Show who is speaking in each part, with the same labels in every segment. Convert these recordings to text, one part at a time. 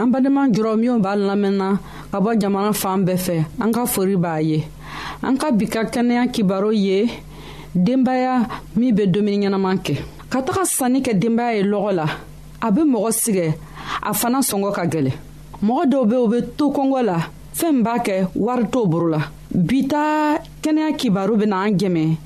Speaker 1: an
Speaker 2: badenma jɔrɔ minw b'a lamɛnna ka bɔ jamana fan bɛɛ fɛ an ka fori b'a ye an ka bi ka kɛnɛya kibaro ye denbaya min bɛ dumuni ɲɛnama kɛ ka taga sanni kɛ denbaya ye lɔgɔ la a bɛ mɔgɔ sigɛ a fana sɔngɔ ka gɛlɛ mɔgɔ dɔw bɛ u bɛ to kɔngɔ la fɛn b'a kɛ wari t'o boro la bi ta kɛnɛya kibaru bɛ na an jɛmɛ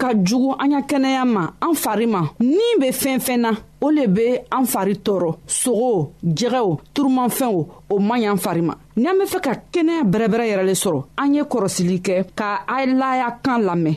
Speaker 2: ka jugu an ka kɛnɛya ma an fari ma ni bɛ fɛn fɛn na o le bɛ an fari tɔɔrɔ sogo jɛgɛw turumanfɛnw o man ɲi an fari ma n'an bɛ fɛ ka kɛnɛya bɛrɛbɛrɛ yɛrɛ le sɔrɔ an ye kɔrɔsili kɛ ka a laaya kan lamɛn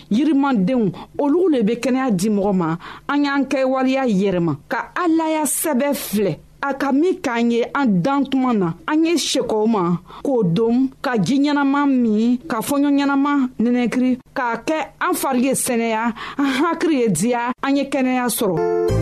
Speaker 2: yirimandenw olu le bɛ kɛnɛya di mɔgɔ ma an y'an kɛ waleya yɛrɛma ka alaya sɛbɛ filɛ a ka min k'an ye an dan tuma na an ye sekɔw ma k'o don ka ji ɲɛnama min ka fɔɲɔ ɲɛnama nɛnɛkiri k'a kɛ an fari ye sɛnɛya an hakiri ye diya an ye kɛnɛya sɔrɔ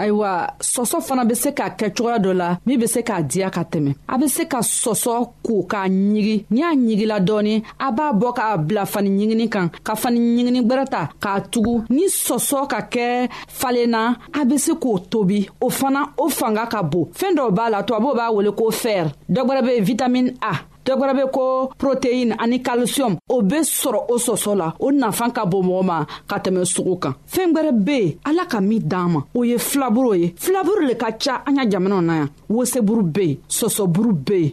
Speaker 2: ayiwa sɔsɔ fana bɛ se ka kɛ cogoya dɔ la min bɛ se k'a diya ka tɛmɛ a bɛ se ka sɔsɔ ko k'a ɲigi n'i y'a ɲigila dɔɔnin a b'a bɔ k'a bila fani ɲigini kan ka fani ɲigini gbɛrɛ ta k'a tugu ni sɔsɔ ka kɛ falenna a bɛ se k'o tobi o fana o fanga ka bon fɛn dɔw b'a la tubabuw b'a wele ko fɛrɛ dɔ wɛrɛ bɛ vitamini a dɔ wɛrɛ bɛ ko proteine ani calcium o bɛ sɔrɔ o sɔsɔ la o nafan ka bon mɔgɔ ma ka tɛmɛ sogo kan fɛn wɛrɛ bɛ yen ala ka min d'an ma o ye filaburu ye filaburu le ka ca an ka jamanaw na yan woseburu bɛ yen sɔsɔburu bɛ yen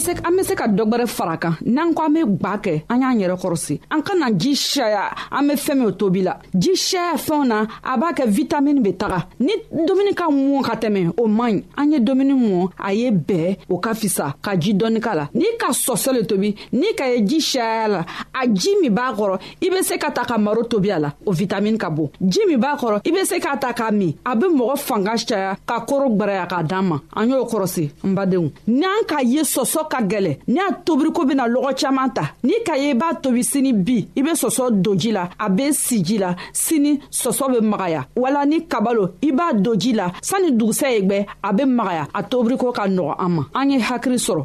Speaker 2: se an bɛ se ka dɔ wɛrɛ fara kan n'an ko an bɛ gwa kɛ an y'an yɛrɛ kɔrɔsi an kana ji sɛya an bɛ fɛn min tobi la ji sɛya fɛnw na a b'a kɛ vitamini bɛ taga ni dumuni ka mɔn ka tɛmɛ o man ɲi an ye dumuni mɔn a ye bɛɛ o ka fisa ka ji dɔɔni k'a la n'i ka sɔsɔ le tobi ni ka ye ji siyaya la a ji min b'a kɔrɔ i be se ka ta ka maro tobi a la o vitamini ka bon ji min b'a kɔrɔ i be se k'a ta k'a min a be mɔgɔ fanga caya ka koro gwaraya k'a dan ma an y'o kɔrɔsi n badenw n'an ka ye sɔsɔ ka gwɛlɛ ni a tobiriko bena lɔgɔ caaman ta ni ka ye i b'a tobi sini bi i be sɔsɔ don ji la a be si ji la sini sɔsɔ be magaya wala ni kabalo i b'a don ji la sanni dugusɛ ye gwɛ a be magaya a tobiriko ka nɔgɔ an ma an ye hakili sɔrɔ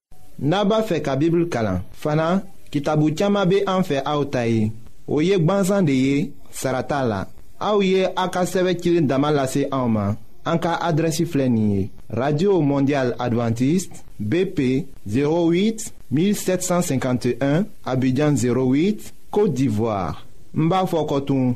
Speaker 2: n'a b'a
Speaker 1: fɛ ka bibulu kalan fana kitabu caman bɛ an fɛ aw ta ye o ye gbansan de ye sara t'a la aw ye a ka sɛbɛn cilen dama lase anw ma an ka adrɛsi filɛ nin ye radio mondial adventiste bp 08 1751 abidjan 08 côte d'ivoire n b'a fɔ kɔtun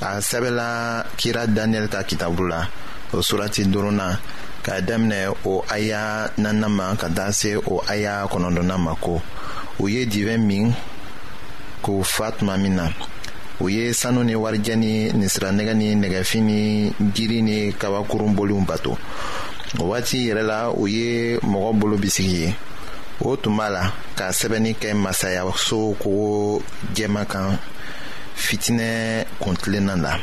Speaker 1: a sɛbɛla kira daniyɛli ka kitabu la o surati duruna k'a daminɛ o aya nanna ma ka taa se o aya kɔnɔdɔnna ma ko u ye divɛn min k'u fa tuma min na u ye sanu ni warijɛ ni ninsiranɛgɛ ni nɛgɛfin ni jiri ni kabakurun boliw bato o waati yɛrɛ la o ye mɔgɔ bolo bisigi ye o tun b'a la ka sɛbɛnni kɛ masayaso kogo jɛma kan fitinɛ kuntilenna la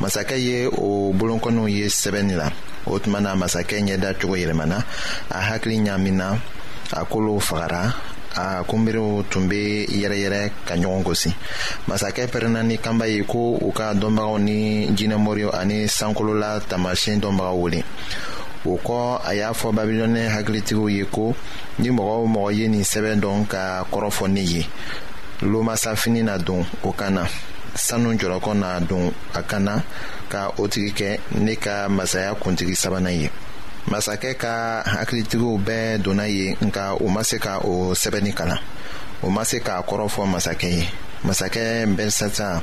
Speaker 1: masakɛ ye o bolonkɔniw ye sɛbɛnni la o tuma na masakɛ ɲɛda cogo yɛlɛmana a hakili ɲaamina a kolow fagara a kunbiriw tun bɛ yɛrɛyɛrɛ ka ɲɔgɔn gosi masakɛ pɛrɛnna ni kanba ye ko u ka dɔnbagaw ni jinɛmoriw ani sankolola taamasiyɛn dɔnbagaw wele o kɔ a y'a fɔ babilɔnɛ hakilitigiw ye ko ni mɔgɔ o mɔgɔ ye nin sɛbɛn dɔn ka kɔrɔfɔ ne ye lomasafini na don o kan na sanu jɔlɔkɔ na don a kan na ka o tigi kɛ ne ka masaya kuntigi sabanan ye masakɛ ka hakilitigiw bɛɛ donna yen nka u ma se ka o sɛbɛnni kalan u ma se k'a kɔrɔfɔ masakɛ ye masakɛ bɛlsata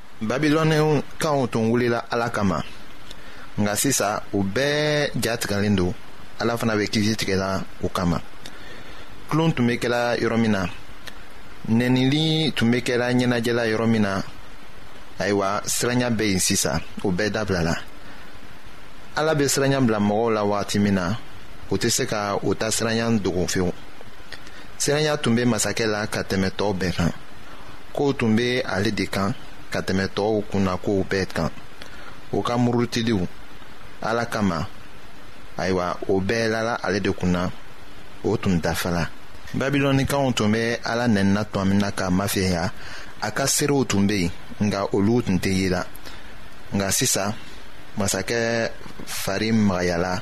Speaker 1: babilɔnɛnw kanw tun wulila ala kama nka sisan u bɛɛ ja tigɛlen don ala fana bɛ kisi tigɛla u kama tulon tun bɛ kɛla yɔrɔ min na nɛnili tun bɛ kɛla ɲɛnajɛla yɔrɔ min na ayiwa siranya bɛ yen sisan o bɛɛ dabilala ala bɛ siranya bila mɔgɔw la wagati min na u tɛ se ka u ta siranya dogo fewu siranya tun bɛ masakɛ la ka tɛmɛ tɔw bɛɛ kan kow tun bɛ ale de kan ka tɛmɛ tɔɔw kunna kow bɛɛ kan o ka murutiliw ala kama ayiwa o bɛɛ lala ale de kunna o tun dafala babilɔnikanw tun bɛ ala nɛnina tuma min na k'a mafɛya a ka seerew tun bɛ yen nka olu tun tɛ ye la nka sisan masakɛ fari magayala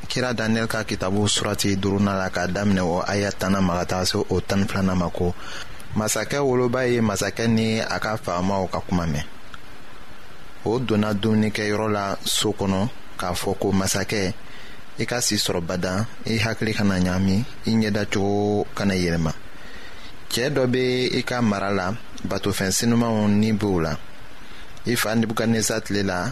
Speaker 1: kira daniyɛli ka kitabu surati duruna la k'a daminɛ o aya tanna ma ka taga se o tan filanan ma ko masakɛ woloba ye masakɛ ni a ka faamaw ka kuma mɛn o donna dumunikɛyɔrɔ la so kɔnɔ k'a fɔ ko masakɛ i ka si sɔrɔ badan i hakili kana ɲaami i ɲɛda cogo kana yɛlɛma cɛɛ dɔ be i ka mara la batofɛn sinumanw ni b'o la i fa nebukadnezar tile la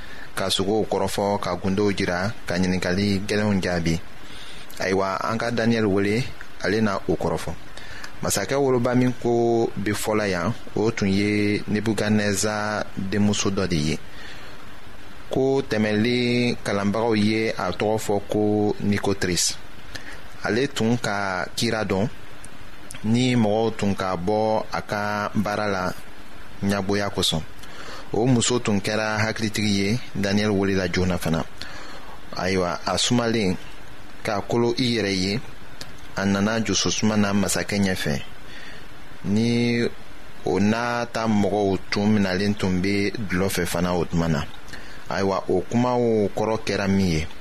Speaker 1: ka sogow kɔrɔfɔ ka gundow jira ka ɲininkali gɛlɛnw jaabi ayiwa an ka daniyɛli wele ale na o kɔrɔfɔ masakɛ woloba min ko be fɔla yan o tun ye nebuganɛza denmuso dɔ de ye ko tɛmɛli kalanbagaw ye a tɔgɔ fɔ ko nikotris ale tun ka kira dɔn ni mɔgɔw tun ka bɔ a ka baara la ɲɛgoya kosɔn o muso tun kɛra hakilitigi ye daniyɛli welela joona fana ayiwa a sumalen k'a kolo i yɛrɛ ye a nana jususuma na masakɛ ɲɛfɛ ni o n'a ta mɔgɔw tun minalen tun bɛ dulɔ fɛ fana o tuma na ayiwa o kumaw kɔrɔ kɛra min ye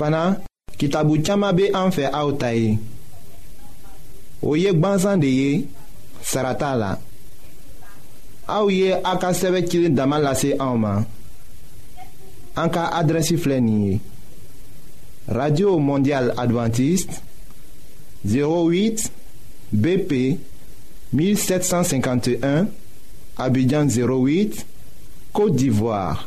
Speaker 3: fana
Speaker 1: kitabu caman bɛ an fɛ aw ta ye o ye gbansan de ye sara t'a la aw ye a ka sɛbɛn cilen dama lase anw ma an ka adrɛsi filɛ nin ye radio mondial adventiste 08 BP 1751 Abidjan 08 Côte d'Ivoire